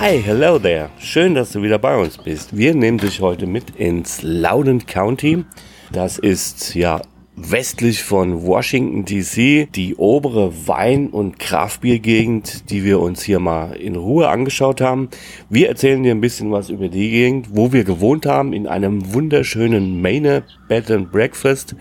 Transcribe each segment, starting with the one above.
Hi, hello there. Schön, dass du wieder bei uns bist. Wir nehmen dich heute mit ins Loudon County. Das ist ja westlich von Washington DC die obere Wein- und Kraftbiergegend, die wir uns hier mal in Ruhe angeschaut haben. Wir erzählen dir ein bisschen was über die Gegend, wo wir gewohnt haben, in einem wunderschönen Maine Bed and Breakfast.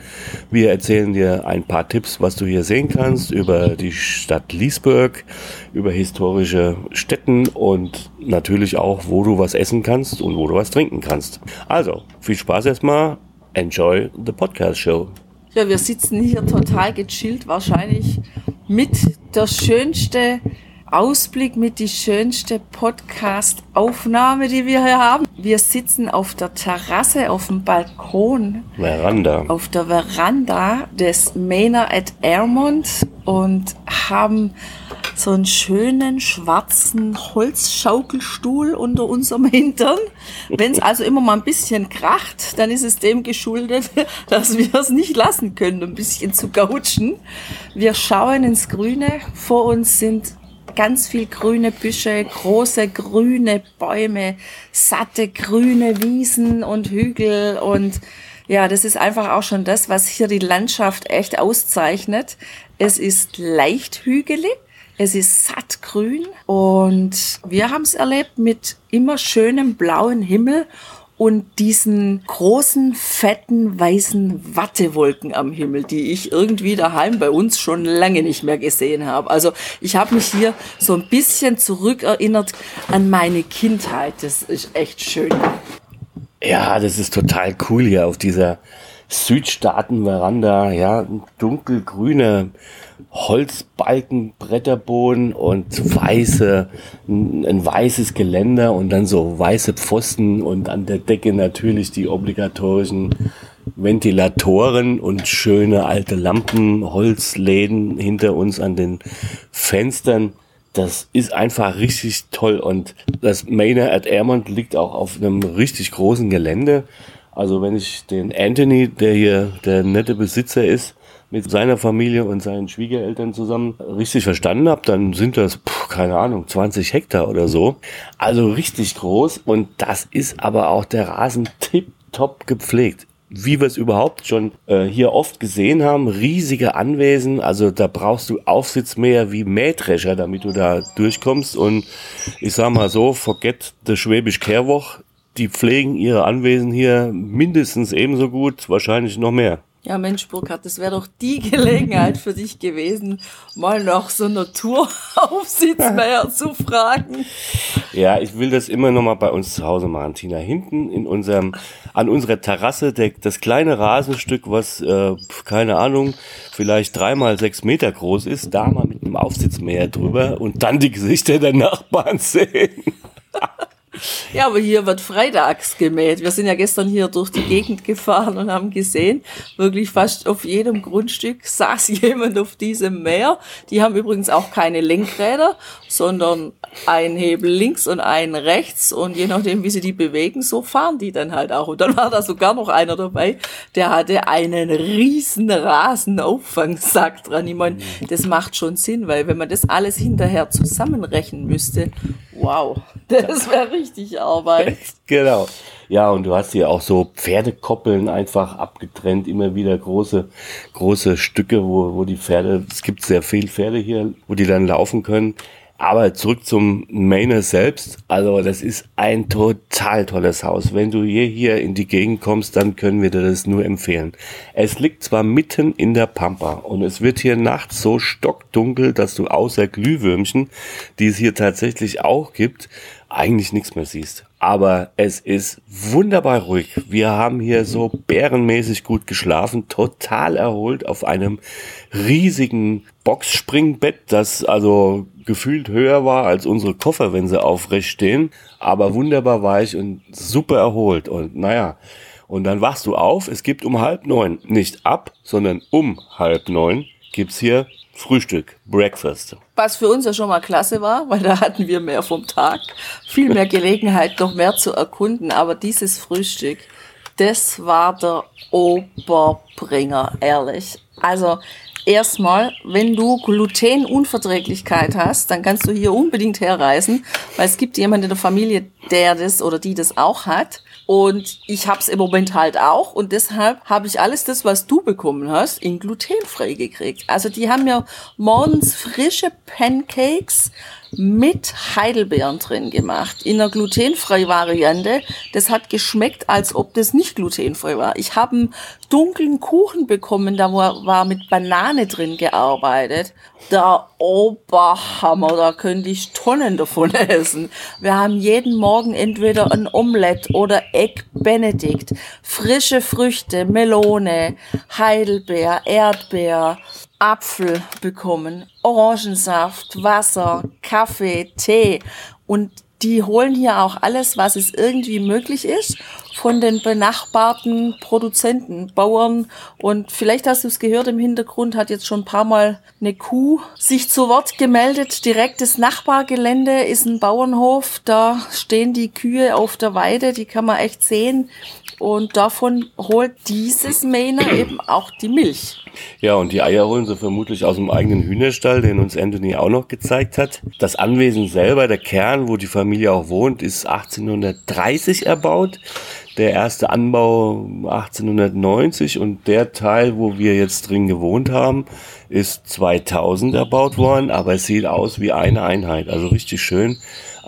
Wir erzählen dir ein paar Tipps, was du hier sehen kannst über die Stadt Leesburg, über historische Städten und natürlich auch, wo du was essen kannst und wo du was trinken kannst. Also, viel Spaß erstmal. Enjoy the podcast show. Ja, wir sitzen hier total gechillt, wahrscheinlich mit der schönste Ausblick, mit die schönste Podcast-Aufnahme, die wir hier haben. Wir sitzen auf der Terrasse, auf dem Balkon. Veranda. Auf der Veranda des Manor at Airmont und haben so einen schönen schwarzen Holzschaukelstuhl unter unserem Hintern. Wenn es also immer mal ein bisschen kracht, dann ist es dem geschuldet, dass wir es nicht lassen können, ein bisschen zu gautschen. Wir schauen ins Grüne. Vor uns sind ganz viel grüne Büsche, große grüne Bäume, satte grüne Wiesen und Hügel und ja, das ist einfach auch schon das, was hier die Landschaft echt auszeichnet. Es ist leicht hügelig, es ist sattgrün und wir haben es erlebt mit immer schönem blauen Himmel und diesen großen, fetten, weißen Wattewolken am Himmel, die ich irgendwie daheim bei uns schon lange nicht mehr gesehen habe. Also ich habe mich hier so ein bisschen zurückerinnert an meine Kindheit. Das ist echt schön. Ja, das ist total cool hier auf dieser Südstaaten-Veranda. Ja, dunkelgrüne Holzbalken, Bretterboden und weiße, ein weißes Geländer und dann so weiße Pfosten und an der Decke natürlich die obligatorischen Ventilatoren und schöne alte Lampen, Holzläden hinter uns an den Fenstern. Das ist einfach richtig toll und das Manor at Airmont liegt auch auf einem richtig großen Gelände. Also wenn ich den Anthony, der hier der nette Besitzer ist, mit seiner Familie und seinen Schwiegereltern zusammen richtig verstanden habe, dann sind das, pff, keine Ahnung, 20 Hektar oder so. Also richtig groß und das ist aber auch der Rasen tipptopp gepflegt wie wir es überhaupt schon äh, hier oft gesehen haben, riesige Anwesen, also da brauchst du Aufsitzmäher wie Mähdrescher, damit du da durchkommst und ich sag mal so, forget the Schwäbisch Kehrwoch, die pflegen ihre Anwesen hier mindestens ebenso gut, wahrscheinlich noch mehr. Ja, Mensch, Burkhard, das wäre doch die Gelegenheit für dich gewesen, mal nach so einer Touraufsitzmeier zu fragen. Ja, ich will das immer noch mal bei uns zu Hause machen, Tina. Hinten in unserem, an unserer Terrasse, der, das kleine Rasenstück, was, äh, keine Ahnung, vielleicht dreimal sechs Meter groß ist, da mal mit einem Aufsitzmäher drüber und dann die Gesichter der Nachbarn sehen. Ja, aber hier wird freitags gemäht. Wir sind ja gestern hier durch die Gegend gefahren und haben gesehen, wirklich fast auf jedem Grundstück saß jemand auf diesem Mäher. Die haben übrigens auch keine Lenkräder, sondern ein Hebel links und einen rechts und je nachdem, wie sie die bewegen, so fahren die dann halt auch. Und dann war da sogar noch einer dabei, der hatte einen riesen Rasenauffangssack dran. Ich meine, das macht schon Sinn, weil wenn man das alles hinterher zusammenrechnen müsste, wow, das wäre richtig Arbeit. genau. Ja, und du hast hier auch so Pferdekoppeln einfach abgetrennt, immer wieder große, große Stücke, wo, wo die Pferde, es gibt sehr viele Pferde hier, wo die dann laufen können. Aber zurück zum Mainer selbst. Also das ist ein total tolles Haus. Wenn du hier, hier in die Gegend kommst, dann können wir dir das nur empfehlen. Es liegt zwar mitten in der Pampa und es wird hier nachts so stockdunkel, dass du außer Glühwürmchen, die es hier tatsächlich auch gibt, eigentlich nichts mehr siehst. Aber es ist wunderbar ruhig. Wir haben hier so bärenmäßig gut geschlafen, total erholt auf einem riesigen Boxspringbett, das also gefühlt höher war als unsere Koffer, wenn sie aufrecht stehen. Aber wunderbar weich und super erholt. Und naja, und dann wachst du auf, es gibt um halb neun, nicht ab, sondern um halb neun gibt's hier Frühstück, Breakfast. Was für uns ja schon mal klasse war, weil da hatten wir mehr vom Tag, viel mehr Gelegenheit, noch mehr zu erkunden. Aber dieses Frühstück, das war der Oberbringer, ehrlich. Also erstmal, wenn du Glutenunverträglichkeit hast, dann kannst du hier unbedingt herreisen, weil es gibt jemanden in der Familie, der das oder die das auch hat. Und ich habe es im Moment halt auch. Und deshalb habe ich alles das, was du bekommen hast, in glutenfrei gekriegt. Also die haben mir morgens frische Pancakes mit Heidelbeeren drin gemacht. In einer glutenfreien Variante. Das hat geschmeckt, als ob das nicht glutenfrei war. Ich habe einen dunklen Kuchen bekommen, da war, mit Banane drin gearbeitet. Der Oberhammer, da könnte ich Tonnen davon essen. Wir haben jeden Morgen entweder ein Omelett oder Egg Benedict, frische Früchte, Melone, Heidelbeer, Erdbeer, Apfel bekommen, Orangensaft, Wasser, Kaffee, Tee und die holen hier auch alles, was es irgendwie möglich ist, von den benachbarten Produzenten, Bauern. Und vielleicht hast du es gehört, im Hintergrund hat jetzt schon ein paar Mal eine Kuh sich zu Wort gemeldet. Direkt das Nachbargelände ist ein Bauernhof. Da stehen die Kühe auf der Weide, die kann man echt sehen. Und davon holt dieses Mähner eben auch die Milch. Ja, und die Eier holen sie vermutlich aus dem eigenen Hühnerstall, den uns Anthony auch noch gezeigt hat. Das Anwesen selber, der Kern, wo die Familie auch wohnt, ist 1830 erbaut. Der erste Anbau 1890 und der Teil, wo wir jetzt drin gewohnt haben, ist 2000 erbaut worden, aber es sieht aus wie eine Einheit. Also richtig schön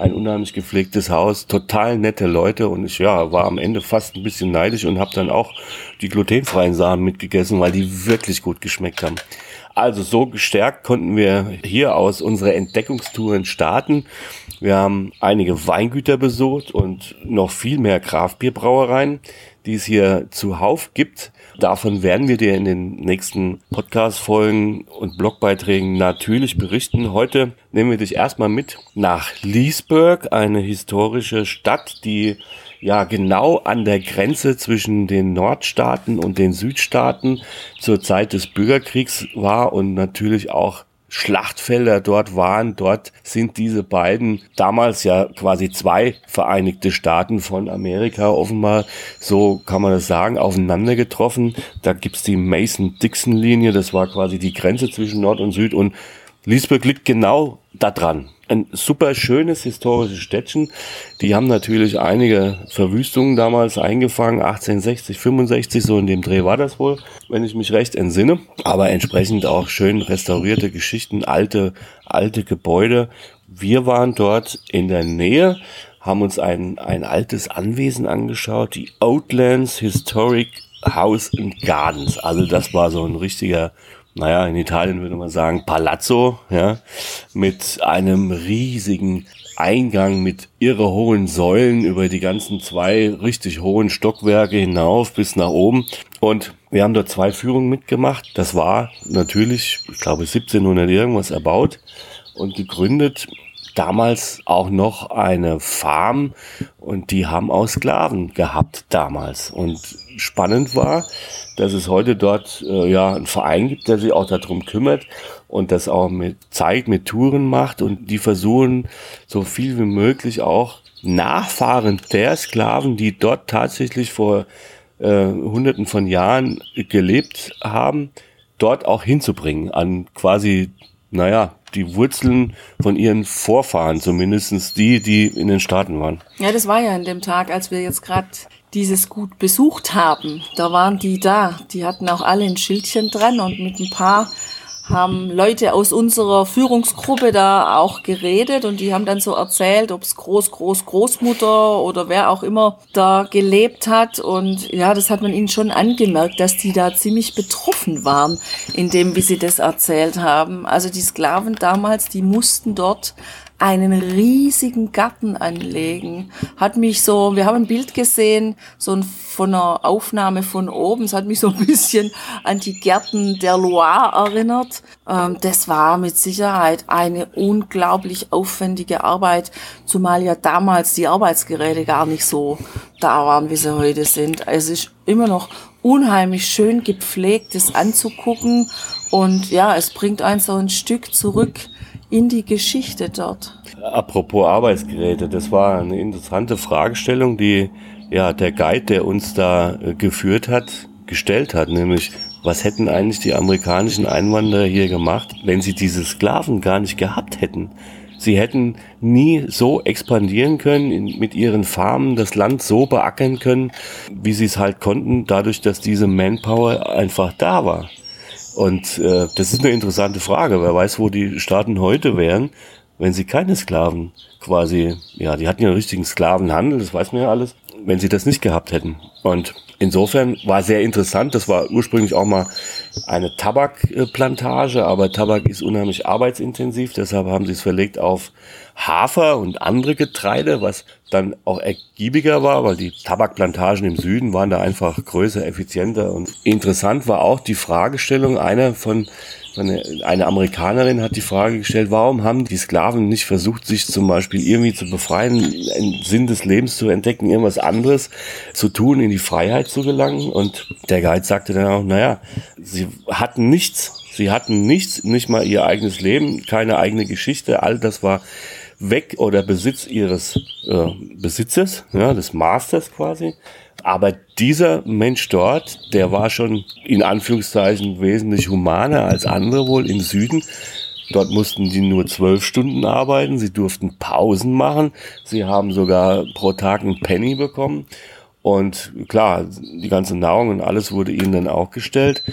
ein unheimlich gepflegtes Haus, total nette Leute und ich ja, war am Ende fast ein bisschen neidisch und habe dann auch die glutenfreien Sachen mitgegessen, weil die wirklich gut geschmeckt haben. Also so gestärkt konnten wir hier aus unsere Entdeckungstouren starten. Wir haben einige Weingüter besucht und noch viel mehr Kraftbierbrauereien, die es hier zuhauf gibt. Davon werden wir dir in den nächsten Podcast-Folgen und Blogbeiträgen natürlich berichten. Heute nehmen wir dich erstmal mit nach Leesburg, eine historische Stadt, die ja genau an der Grenze zwischen den Nordstaaten und den Südstaaten zur Zeit des Bürgerkriegs war und natürlich auch Schlachtfelder dort waren. Dort sind diese beiden damals ja quasi zwei Vereinigte Staaten von Amerika offenbar, so kann man das sagen, aufeinander getroffen. Da gibt's die Mason-Dixon-Linie, das war quasi die Grenze zwischen Nord und Süd und Leesburg liegt genau da dran ein super schönes historisches Städtchen. Die haben natürlich einige Verwüstungen damals eingefangen, 1860, 65, so in dem Dreh war das wohl, wenn ich mich recht entsinne. Aber entsprechend auch schön restaurierte Geschichten, alte, alte Gebäude. Wir waren dort in der Nähe, haben uns ein, ein altes Anwesen angeschaut, die Outlands Historic House and Gardens. Also das war so ein richtiger naja, in Italien würde man sagen Palazzo, ja, mit einem riesigen Eingang mit irre hohen Säulen über die ganzen zwei richtig hohen Stockwerke hinauf bis nach oben. Und wir haben dort zwei Führungen mitgemacht. Das war natürlich, ich glaube, 1700 irgendwas erbaut und gegründet. Damals auch noch eine Farm und die haben auch Sklaven gehabt damals. Und spannend war, dass es heute dort äh, ja einen Verein gibt, der sich auch darum kümmert und das auch mit zeigt, mit Touren macht und die versuchen so viel wie möglich auch Nachfahren der Sklaven, die dort tatsächlich vor äh, Hunderten von Jahren gelebt haben, dort auch hinzubringen an quasi, naja, die Wurzeln von ihren Vorfahren, zumindestens die, die in den Staaten waren. Ja, das war ja an dem Tag, als wir jetzt gerade dieses Gut besucht haben. Da waren die da. Die hatten auch alle ein Schildchen dran und mit ein paar haben Leute aus unserer Führungsgruppe da auch geredet und die haben dann so erzählt, ob es Groß, Groß, Großmutter oder wer auch immer da gelebt hat. Und ja, das hat man ihnen schon angemerkt, dass die da ziemlich betroffen waren, in dem, wie sie das erzählt haben. Also die Sklaven damals, die mussten dort einen riesigen Garten anlegen. Hat mich so, wir haben ein Bild gesehen, so ein, von einer Aufnahme von oben, es hat mich so ein bisschen an die Gärten der Loire erinnert. Ähm, das war mit Sicherheit eine unglaublich aufwendige Arbeit, zumal ja damals die Arbeitsgeräte gar nicht so da waren, wie sie heute sind. Es ist immer noch unheimlich schön gepflegt, das anzugucken und ja, es bringt einen so ein Stück zurück in die Geschichte dort. Apropos Arbeitsgeräte, das war eine interessante Fragestellung, die ja der Guide, der uns da äh, geführt hat, gestellt hat, nämlich was hätten eigentlich die amerikanischen Einwanderer hier gemacht, wenn sie diese Sklaven gar nicht gehabt hätten? Sie hätten nie so expandieren können, mit ihren Farmen das Land so beackern können, wie sie es halt konnten, dadurch, dass diese Manpower einfach da war. Und äh, das ist eine interessante Frage. Wer weiß, wo die Staaten heute wären, wenn sie keine Sklaven quasi, ja, die hatten ja einen richtigen Sklavenhandel, das weiß man ja alles, wenn sie das nicht gehabt hätten. Und insofern war sehr interessant, das war ursprünglich auch mal eine Tabakplantage, aber Tabak ist unheimlich arbeitsintensiv, deshalb haben sie es verlegt auf Hafer und andere Getreide, was dann auch ergiebiger war, weil die Tabakplantagen im Süden waren da einfach größer, effizienter. Und interessant war auch die Fragestellung einer von eine, eine Amerikanerin hat die Frage gestellt, warum haben die Sklaven nicht versucht, sich zum Beispiel irgendwie zu befreien, einen Sinn des Lebens zu entdecken, irgendwas anderes zu tun, in die Freiheit zu gelangen? Und der Guide sagte dann auch, naja, sie hatten nichts. Sie hatten nichts, nicht mal ihr eigenes Leben, keine eigene Geschichte. All das war weg oder Besitz ihres äh, Besitzes, ja, des Masters quasi. Aber dieser Mensch dort, der war schon in Anführungszeichen wesentlich humaner als andere wohl im Süden. Dort mussten die nur zwölf Stunden arbeiten, sie durften Pausen machen, sie haben sogar pro Tag einen Penny bekommen. Und klar, die ganze Nahrung und alles wurde ihnen dann auch gestellt.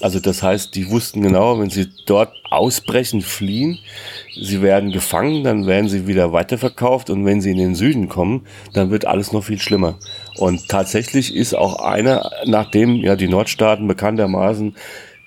Also das heißt, die wussten genau, wenn sie dort ausbrechen, fliehen, sie werden gefangen, dann werden sie wieder weiterverkauft und wenn sie in den Süden kommen, dann wird alles noch viel schlimmer. Und tatsächlich ist auch einer, nachdem ja die Nordstaaten bekanntermaßen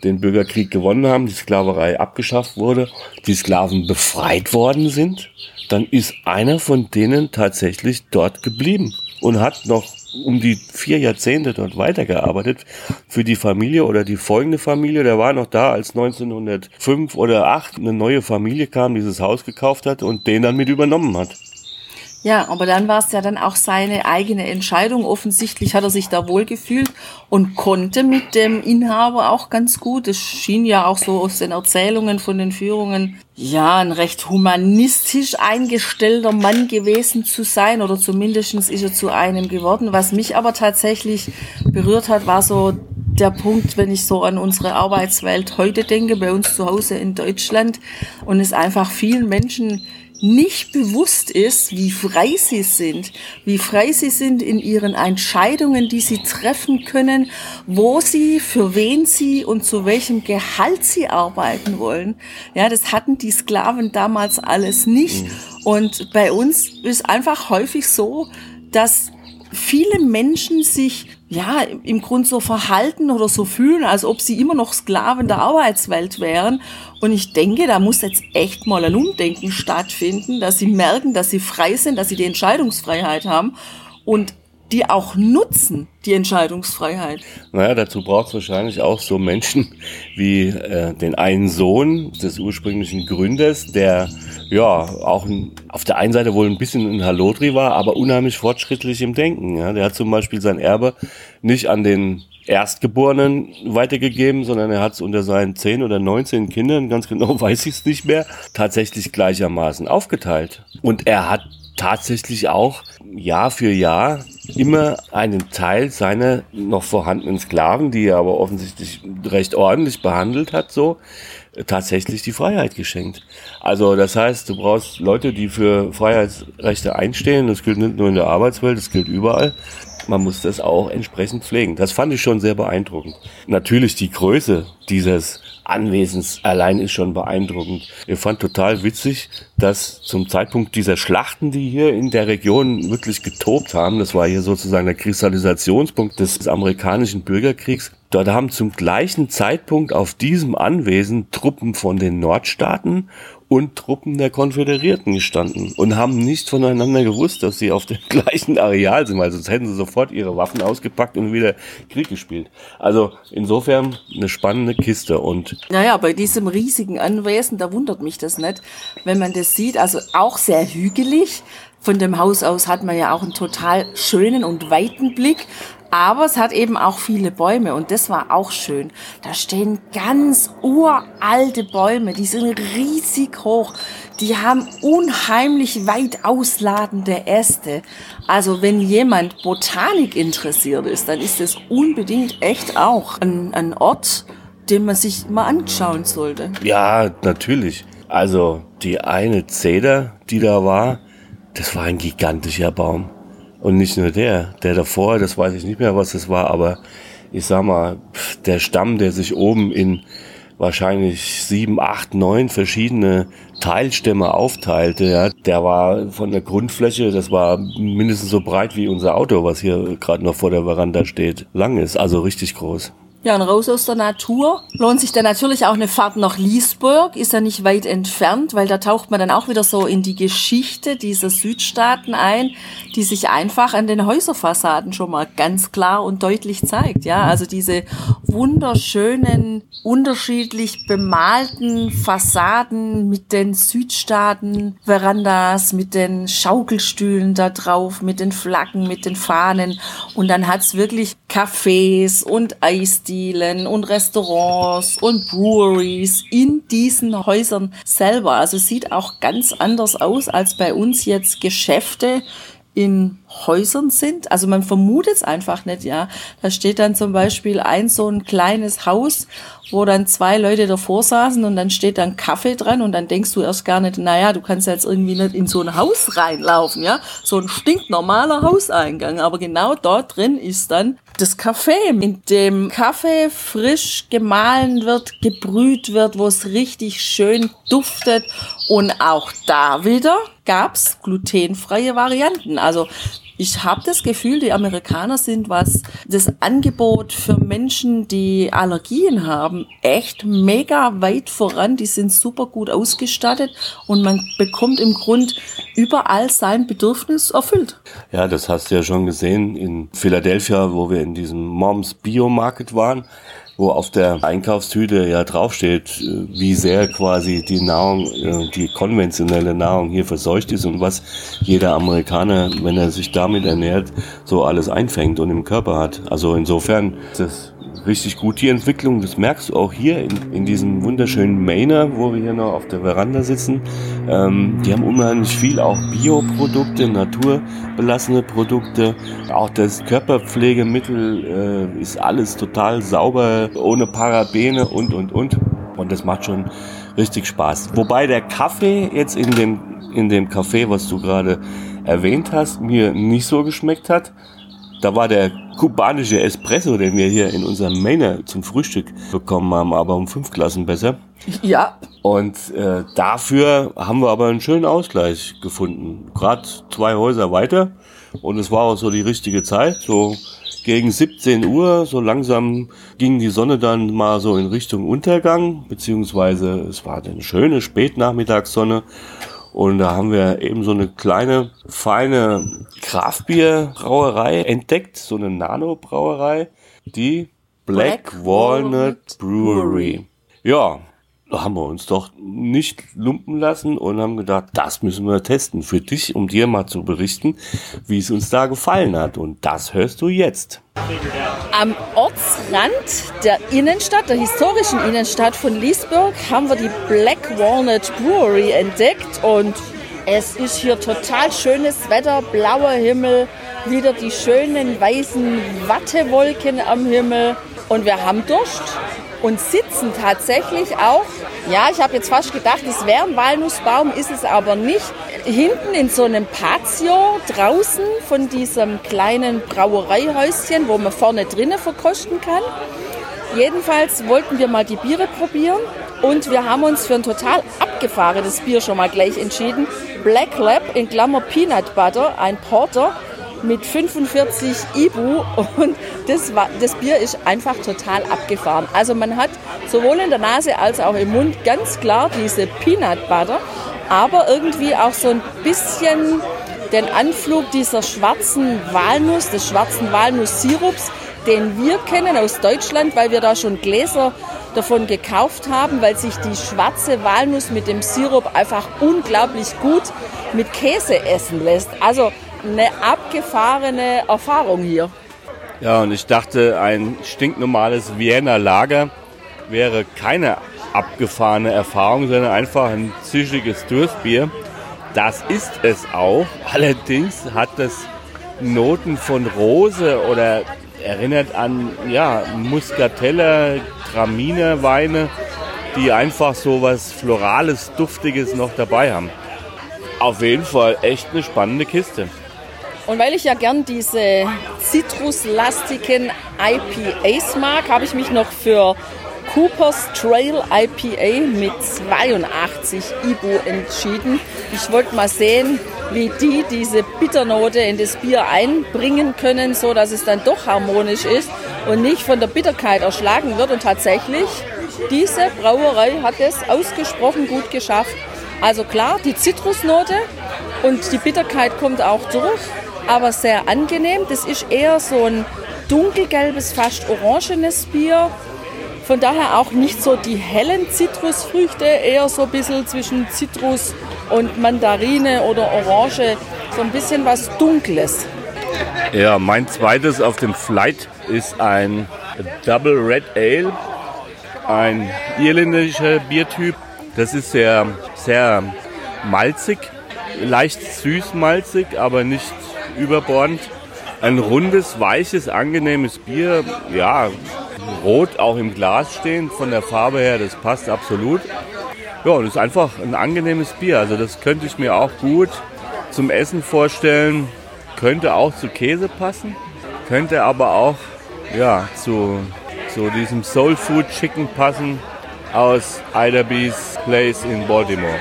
den Bürgerkrieg gewonnen haben, die Sklaverei abgeschafft wurde, die Sklaven befreit worden sind, dann ist einer von denen tatsächlich dort geblieben und hat noch um die vier Jahrzehnte dort weitergearbeitet für die Familie oder die folgende Familie. Der war noch da, als 1905 oder 8 eine neue Familie kam, dieses Haus gekauft hat und den dann mit übernommen hat. Ja, aber dann war es ja dann auch seine eigene Entscheidung. Offensichtlich hat er sich da wohlgefühlt und konnte mit dem Inhaber auch ganz gut. Es schien ja auch so aus den Erzählungen von den Führungen, ja, ein recht humanistisch eingestellter Mann gewesen zu sein oder zumindest ist er zu einem geworden. Was mich aber tatsächlich berührt hat, war so der Punkt, wenn ich so an unsere Arbeitswelt heute denke, bei uns zu Hause in Deutschland und es einfach vielen Menschen nicht bewusst ist, wie frei sie sind, wie frei sie sind in ihren Entscheidungen, die sie treffen können, wo sie, für wen sie und zu welchem Gehalt sie arbeiten wollen. Ja, das hatten die Sklaven damals alles nicht. Mhm. Und bei uns ist einfach häufig so, dass viele Menschen sich ja im Grund so verhalten oder so fühlen, als ob sie immer noch Sklaven der Arbeitswelt wären. Und ich denke, da muss jetzt echt mal ein Umdenken stattfinden, dass sie merken, dass sie frei sind, dass sie die Entscheidungsfreiheit haben. Und die auch nutzen, die Entscheidungsfreiheit. Naja, dazu braucht es wahrscheinlich auch so Menschen wie äh, den einen Sohn des ursprünglichen Gründers, der ja auch ein, auf der einen Seite wohl ein bisschen ein Halotri war, aber unheimlich fortschrittlich im Denken. Ja. Der hat zum Beispiel sein Erbe nicht an den Erstgeborenen weitergegeben, sondern er hat es unter seinen zehn oder neunzehn Kindern, ganz genau weiß ich es nicht mehr, tatsächlich gleichermaßen aufgeteilt. Und er hat tatsächlich auch Jahr für Jahr immer einen Teil seiner noch vorhandenen Sklaven, die er aber offensichtlich recht ordentlich behandelt hat, so tatsächlich die Freiheit geschenkt. Also das heißt, du brauchst Leute, die für Freiheitsrechte einstehen. Das gilt nicht nur in der Arbeitswelt, das gilt überall. Man muss das auch entsprechend pflegen. Das fand ich schon sehr beeindruckend. Natürlich die Größe dieses Anwesens allein ist schon beeindruckend. Ich fand total witzig, dass zum Zeitpunkt dieser Schlachten, die hier in der Region wirklich getobt haben, das war hier sozusagen der Kristallisationspunkt des amerikanischen Bürgerkriegs, dort haben zum gleichen Zeitpunkt auf diesem Anwesen Truppen von den Nordstaaten und Truppen der Konföderierten gestanden und haben nicht voneinander gewusst, dass sie auf dem gleichen Areal sind, weil sonst hätten sie sofort ihre Waffen ausgepackt und wieder Krieg gespielt. Also insofern eine spannende Kiste und naja, bei diesem riesigen Anwesen, da wundert mich das nicht, wenn man das sieht, also auch sehr hügelig. Von dem Haus aus hat man ja auch einen total schönen und weiten Blick. Aber es hat eben auch viele Bäume und das war auch schön. Da stehen ganz uralte Bäume, die sind riesig hoch. Die haben unheimlich weit ausladende Äste. Also wenn jemand Botanik interessiert ist, dann ist es unbedingt echt auch ein, ein Ort, den man sich mal anschauen sollte. Ja, natürlich. Also die eine Zeder, die da war, das war ein gigantischer Baum. Und nicht nur der, der davor, das weiß ich nicht mehr, was das war, aber ich sag mal, der Stamm, der sich oben in wahrscheinlich sieben, acht, neun verschiedene Teilstämme aufteilte, ja, der war von der Grundfläche, das war mindestens so breit wie unser Auto, was hier gerade noch vor der Veranda steht, lang ist, also richtig groß. Ja, und raus aus der Natur lohnt sich dann natürlich auch eine Fahrt nach Liesburg, ist ja nicht weit entfernt, weil da taucht man dann auch wieder so in die Geschichte dieser Südstaaten ein, die sich einfach an den Häuserfassaden schon mal ganz klar und deutlich zeigt. Ja, also diese wunderschönen, unterschiedlich bemalten Fassaden mit den Südstaaten, Verandas, mit den Schaukelstühlen da drauf, mit den Flaggen, mit den Fahnen. Und dann hat's wirklich Cafés und Eisdielen und Restaurants und Breweries in diesen Häusern selber. Also sieht auch ganz anders aus als bei uns jetzt Geschäfte in Häusern sind. Also man vermutet es einfach nicht, ja. Da steht dann zum Beispiel ein so ein kleines Haus, wo dann zwei Leute davor saßen und dann steht dann Kaffee dran und dann denkst du erst gar nicht, naja, du kannst jetzt irgendwie nicht in so ein Haus reinlaufen, ja. So ein stinknormaler Hauseingang. Aber genau dort drin ist dann das Kaffee, in dem Kaffee frisch gemahlen wird, gebrüht wird, wo es richtig schön duftet. Und auch da wieder gab's glutenfreie Varianten. Also ich habe das Gefühl, die Amerikaner sind, was das Angebot für Menschen, die Allergien haben, echt mega weit voran. Die sind super gut ausgestattet und man bekommt im Grund überall sein Bedürfnis erfüllt. Ja, das hast du ja schon gesehen in Philadelphia, wo wir in diesem Moms Bio Market waren wo auf der Einkaufstüte ja draufsteht, äh, wie sehr quasi die Nahrung, äh, die konventionelle Nahrung hier verseucht ist und was jeder Amerikaner, wenn er sich damit ernährt, so alles einfängt und im Körper hat. Also insofern das richtig gut, die Entwicklung. Das merkst du auch hier in, in diesem wunderschönen Mainer, wo wir hier noch auf der Veranda sitzen. Ähm, die haben unheimlich viel auch Bioprodukte, naturbelassene Produkte. Auch das Körperpflegemittel äh, ist alles total sauber, ohne Parabene und, und, und. Und das macht schon richtig Spaß. Wobei der Kaffee jetzt in dem, in dem Café, was du gerade erwähnt hast, mir nicht so geschmeckt hat. Da war der kubanische Espresso, den wir hier in unserem Mainer zum Frühstück bekommen haben, aber um fünf Klassen besser. Ja. Und äh, dafür haben wir aber einen schönen Ausgleich gefunden. Gerade zwei Häuser weiter. Und es war auch so die richtige Zeit. So gegen 17 Uhr, so langsam ging die Sonne dann mal so in Richtung Untergang, beziehungsweise es war eine schöne Spätnachmittagssonne. Und da haben wir eben so eine kleine, feine Kraftbierbrauerei entdeckt, so eine Nano-Brauerei, die Black, Black Walnut Brewery. Ja, haben wir uns doch nicht lumpen lassen und haben gedacht, das müssen wir testen für dich, um dir mal zu berichten, wie es uns da gefallen hat. Und das hörst du jetzt. Am Ortsrand der Innenstadt, der historischen Innenstadt von Liesburg, haben wir die Black Walnut Brewery entdeckt und es ist hier total schönes Wetter, blauer Himmel, wieder die schönen weißen Wattewolken am Himmel und wir haben Durst und sitzen tatsächlich auch, ja, ich habe jetzt fast gedacht, es wäre ein Walnussbaum, ist es aber nicht, hinten in so einem Patio draußen von diesem kleinen Brauereihäuschen, wo man vorne drinnen verkosten kann. Jedenfalls wollten wir mal die Biere probieren und wir haben uns für ein total abgefahrenes Bier schon mal gleich entschieden. Black Lab in Klammer Peanut Butter, ein Porter mit 45 Ibu und das, war, das Bier ist einfach total abgefahren. Also man hat sowohl in der Nase als auch im Mund ganz klar diese Peanut Butter, aber irgendwie auch so ein bisschen den Anflug dieser schwarzen Walnuss, des schwarzen Walnusssirups, den wir kennen aus Deutschland, weil wir da schon Gläser davon gekauft haben, weil sich die schwarze Walnuss mit dem Sirup einfach unglaublich gut mit Käse essen lässt. Also eine abgefahrene Erfahrung hier. Ja, und ich dachte, ein stinknormales Vienna Lager wäre keine abgefahrene Erfahrung, sondern einfach ein zischiges Durstbier. Das ist es auch. Allerdings hat das Noten von Rose oder erinnert an ja, Muscatella, Traminer Weine, die einfach so was Florales, Duftiges noch dabei haben. Auf jeden Fall echt eine spannende Kiste. Und weil ich ja gern diese zitruslastigen IPAs mag, habe ich mich noch für Cooper's Trail IPA mit 82 Ibu entschieden. Ich wollte mal sehen, wie die diese Bitternote in das Bier einbringen können, so dass es dann doch harmonisch ist und nicht von der Bitterkeit erschlagen wird. Und tatsächlich, diese Brauerei hat es ausgesprochen gut geschafft. Also klar, die Zitrusnote und die Bitterkeit kommt auch durch, aber sehr angenehm. Das ist eher so ein dunkelgelbes, fast orangenes Bier. Von daher auch nicht so die hellen Zitrusfrüchte, eher so ein bisschen zwischen Zitrus und Mandarine oder Orange, so ein bisschen was Dunkles. Ja, mein zweites auf dem Flight ist ein Double Red Ale, ein irländischer Biertyp. Das ist sehr, sehr malzig, leicht süß-malzig, aber nicht überbordend. Ein rundes, weiches, angenehmes Bier. Ja, rot auch im Glas stehen, von der Farbe her, das passt absolut. Ja, und es ist einfach ein angenehmes Bier. Also das könnte ich mir auch gut zum Essen vorstellen. Könnte auch zu Käse passen. Könnte aber auch ja, zu, zu diesem Soul Food Chicken passen aus Idabe's Place in Baltimore.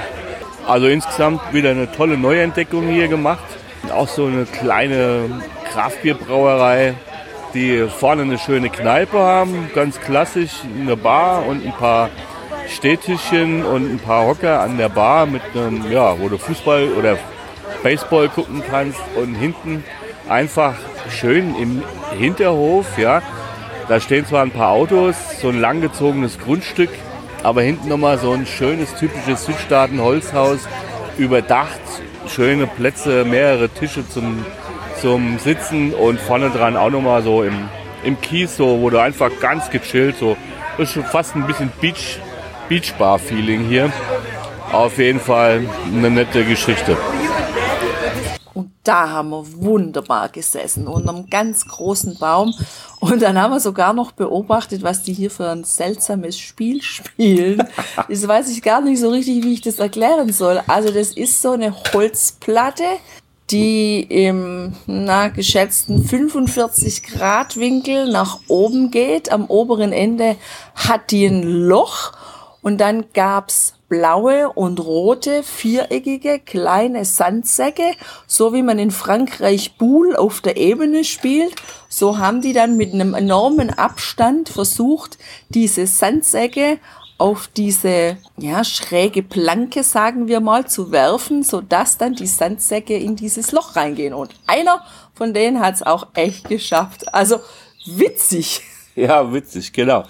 Also insgesamt wieder eine tolle Neuentdeckung hier gemacht. Auch so eine kleine Kraftbierbrauerei, die vorne eine schöne Kneipe haben, ganz klassisch eine Bar und ein paar Städtchen und ein paar Hocker an der Bar mit einem, ja, wo du Fußball oder Baseball gucken kannst und hinten einfach schön im Hinterhof, ja. Da stehen zwar ein paar Autos, so ein langgezogenes Grundstück, aber hinten nochmal so ein schönes, typisches Südstaaten-Holzhaus, überdacht, schöne Plätze, mehrere Tische zum, zum Sitzen und vorne dran auch nochmal so im, im Kies, so, wo du einfach ganz gechillt, so, ist schon fast ein bisschen Beach, Beachbar-Feeling hier. Auf jeden Fall eine nette Geschichte. Da haben wir wunderbar gesessen, unter einem ganz großen Baum. Und dann haben wir sogar noch beobachtet, was die hier für ein seltsames Spiel spielen. Das weiß ich gar nicht so richtig, wie ich das erklären soll. Also das ist so eine Holzplatte, die im na, geschätzten 45 Grad Winkel nach oben geht. Am oberen Ende hat die ein Loch und dann gab's blaue und rote, viereckige, kleine Sandsäcke, so wie man in Frankreich Boule auf der Ebene spielt. So haben die dann mit einem enormen Abstand versucht, diese Sandsäcke auf diese ja, schräge Planke, sagen wir mal, zu werfen, so dass dann die Sandsäcke in dieses Loch reingehen. Und einer von denen hat's auch echt geschafft. Also witzig. Ja, witzig, genau.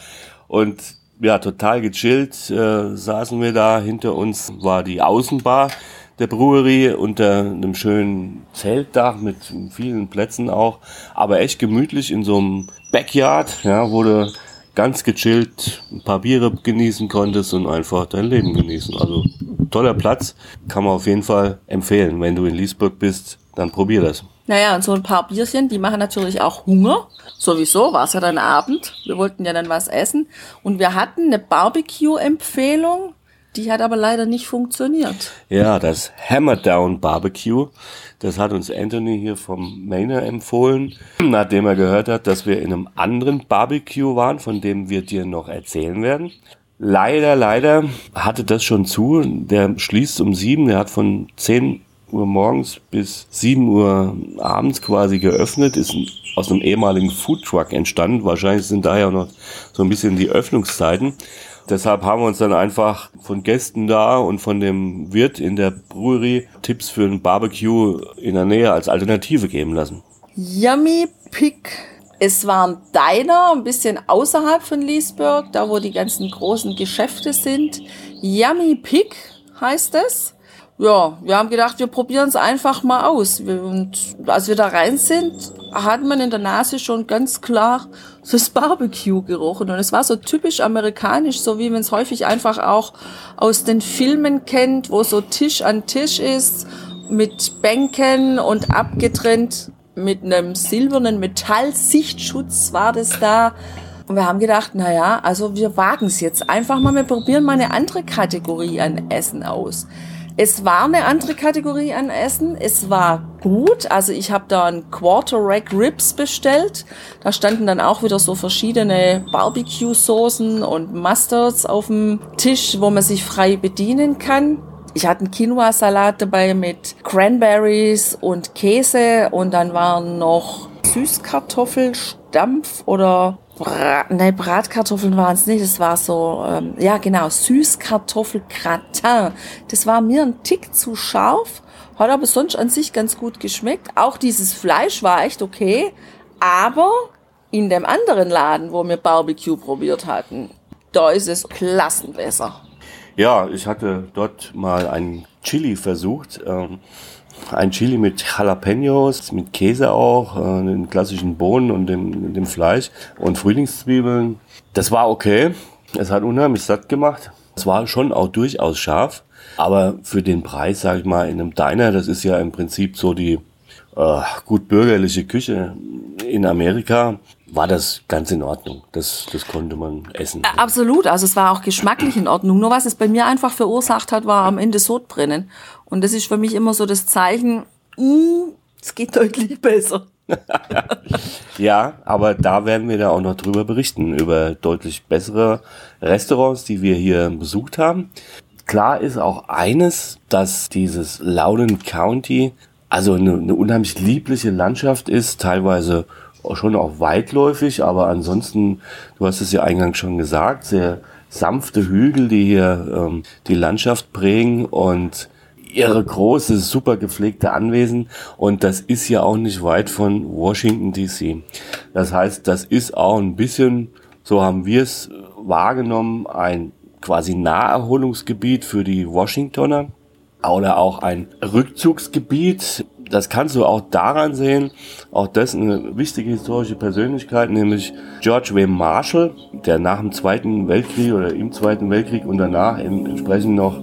Und ja, total gechillt äh, saßen wir da. Hinter uns war die Außenbar der Brewerie unter einem schönen Zeltdach mit vielen Plätzen auch, aber echt gemütlich in so einem Backyard, ja, du ganz gechillt ein paar Biere genießen konntest und einfach dein Leben genießen. Also toller Platz, kann man auf jeden Fall empfehlen. Wenn du in Liesburg bist, dann probier das. Naja, und so ein paar Bierchen, die machen natürlich auch Hunger. Sowieso war es ja dann Abend. Wir wollten ja dann was essen. Und wir hatten eine Barbecue-Empfehlung. Die hat aber leider nicht funktioniert. Ja, das Hammerdown Barbecue. Das hat uns Anthony hier vom Mainer empfohlen, nachdem er gehört hat, dass wir in einem anderen Barbecue waren, von dem wir dir noch erzählen werden. Leider, leider hatte das schon zu. Der schließt um sieben. Der hat von zehn Uhr morgens bis 7 Uhr abends quasi geöffnet, ist aus einem ehemaligen Foodtruck entstanden. Wahrscheinlich sind daher noch so ein bisschen die Öffnungszeiten. Deshalb haben wir uns dann einfach von Gästen da und von dem Wirt in der Brewery Tipps für ein Barbecue in der Nähe als Alternative geben lassen. Yummy Pick. Es war ein Diner, ein bisschen außerhalb von Leesburg, da wo die ganzen großen Geschäfte sind. Yummy Pick heißt es. Ja, wir haben gedacht, wir probieren es einfach mal aus. Und als wir da rein sind, hat man in der Nase schon ganz klar das Barbecue gerochen. Und es war so typisch amerikanisch, so wie man es häufig einfach auch aus den Filmen kennt, wo so Tisch an Tisch ist, mit Bänken und abgetrennt mit einem silbernen Metallsichtschutz war das da. Und wir haben gedacht, na ja, also wir wagen es jetzt einfach mal, wir probieren mal eine andere Kategorie an Essen aus. Es war eine andere Kategorie an Essen. Es war gut. Also ich habe da ein Quarter Rack Ribs bestellt. Da standen dann auch wieder so verschiedene Barbecue-Soßen und Mustards auf dem Tisch, wo man sich frei bedienen kann. Ich hatte einen Quinoa-Salat dabei mit Cranberries und Käse und dann waren noch Süßkartoffelstampf oder Bra Nein, Bratkartoffeln waren es nicht. Es war so, ähm, ja genau, Süßkartoffelgratin. Das war mir ein Tick zu scharf, hat aber sonst an sich ganz gut geschmeckt. Auch dieses Fleisch war echt okay, aber in dem anderen Laden, wo wir Barbecue probiert hatten, da ist es klassenbesser. Ja, ich hatte dort mal ein Chili versucht. Ähm ein Chili mit Jalapenos, mit Käse auch, äh, den klassischen Bohnen und dem, dem Fleisch und Frühlingszwiebeln. Das war okay. Es hat unheimlich satt gemacht. Es war schon auch durchaus scharf. Aber für den Preis, sag ich mal, in einem Diner, das ist ja im Prinzip so die äh, gut bürgerliche Küche in Amerika, war das ganz in Ordnung. Das, das konnte man essen. Absolut. Also es war auch geschmacklich in Ordnung. Nur was es bei mir einfach verursacht hat, war am Ende Sodbrennen. Und das ist für mich immer so das Zeichen, mm, es geht deutlich besser. ja, aber da werden wir da auch noch drüber berichten, über deutlich bessere Restaurants, die wir hier besucht haben. Klar ist auch eines, dass dieses Loudoun County also eine, eine unheimlich liebliche Landschaft ist, teilweise schon auch weitläufig, aber ansonsten, du hast es ja eingangs schon gesagt, sehr sanfte Hügel, die hier ähm, die Landschaft prägen und ihre große, super gepflegte Anwesen. Und das ist ja auch nicht weit von Washington DC. Das heißt, das ist auch ein bisschen, so haben wir es wahrgenommen, ein quasi Naherholungsgebiet für die Washingtoner. Oder auch ein Rückzugsgebiet das kannst du auch daran sehen, auch das eine wichtige historische Persönlichkeit, nämlich George W. Marshall, der nach dem Zweiten Weltkrieg oder im Zweiten Weltkrieg und danach entsprechend noch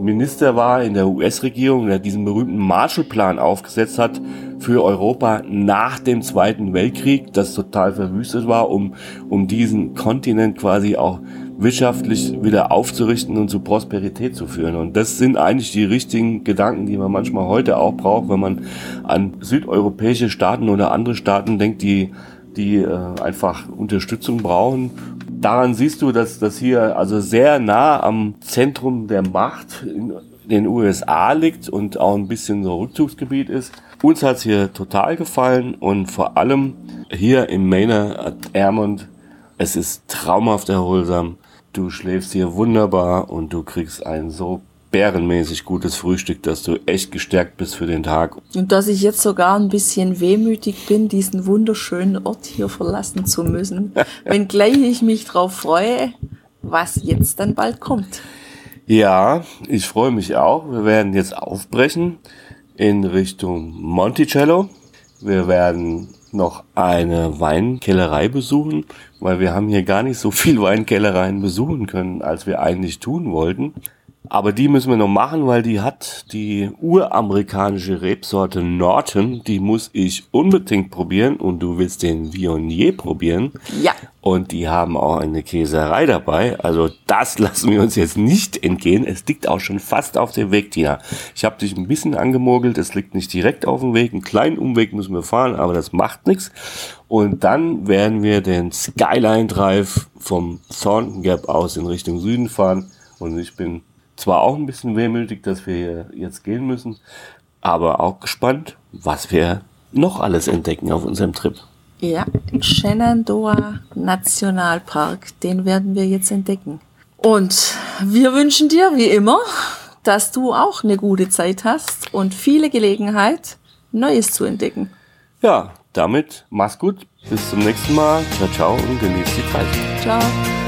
Minister war in der US-Regierung, der diesen berühmten Marshallplan aufgesetzt hat für Europa nach dem Zweiten Weltkrieg, das total verwüstet war, um, um diesen Kontinent quasi auch wirtschaftlich wieder aufzurichten und zu Prosperität zu führen. Und das sind eigentlich die richtigen Gedanken, die man manchmal heute auch braucht, wenn man an südeuropäische Staaten oder andere Staaten denkt, die, die äh, einfach Unterstützung brauchen. Daran siehst du, dass das hier also sehr nah am Zentrum der Macht in den USA liegt und auch ein bisschen so Rückzugsgebiet ist. Uns hat's hier total gefallen und vor allem hier im Mainer at Ermont, es ist traumhaft erholsam. Du schläfst hier wunderbar und du kriegst ein so bärenmäßig gutes Frühstück, dass du echt gestärkt bist für den Tag. Und dass ich jetzt sogar ein bisschen wehmütig bin, diesen wunderschönen Ort hier verlassen zu müssen, wenngleich ich mich darauf freue, was jetzt dann bald kommt. Ja, ich freue mich auch. Wir werden jetzt aufbrechen in Richtung Monticello. Wir werden noch eine Weinkellerei besuchen, weil wir haben hier gar nicht so viel Weinkellereien besuchen können, als wir eigentlich tun wollten. Aber die müssen wir noch machen, weil die hat die uramerikanische Rebsorte Norton. Die muss ich unbedingt probieren und du willst den Viognier probieren. Ja. Und die haben auch eine Käserei dabei. Also das lassen wir uns jetzt nicht entgehen. Es liegt auch schon fast auf dem Weg, Tina. Ich habe dich ein bisschen angemogelt. Es liegt nicht direkt auf dem Weg. Einen kleinen Umweg müssen wir fahren, aber das macht nichts. Und dann werden wir den Skyline Drive vom Thornton Gap aus in Richtung Süden fahren. Und ich bin zwar auch ein bisschen wehmütig, dass wir jetzt gehen müssen, aber auch gespannt, was wir noch alles entdecken auf unserem Trip. Ja, den Shenandoah Nationalpark, den werden wir jetzt entdecken. Und wir wünschen dir, wie immer, dass du auch eine gute Zeit hast und viele Gelegenheit, Neues zu entdecken. Ja, damit mach's gut. Bis zum nächsten Mal. Ciao, ciao und genieß die Zeit. Ciao.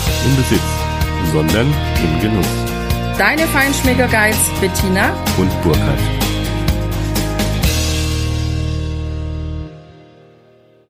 im Besitz, sondern im Genuss. Deine Feinschmecker Guides Bettina und Burkhard.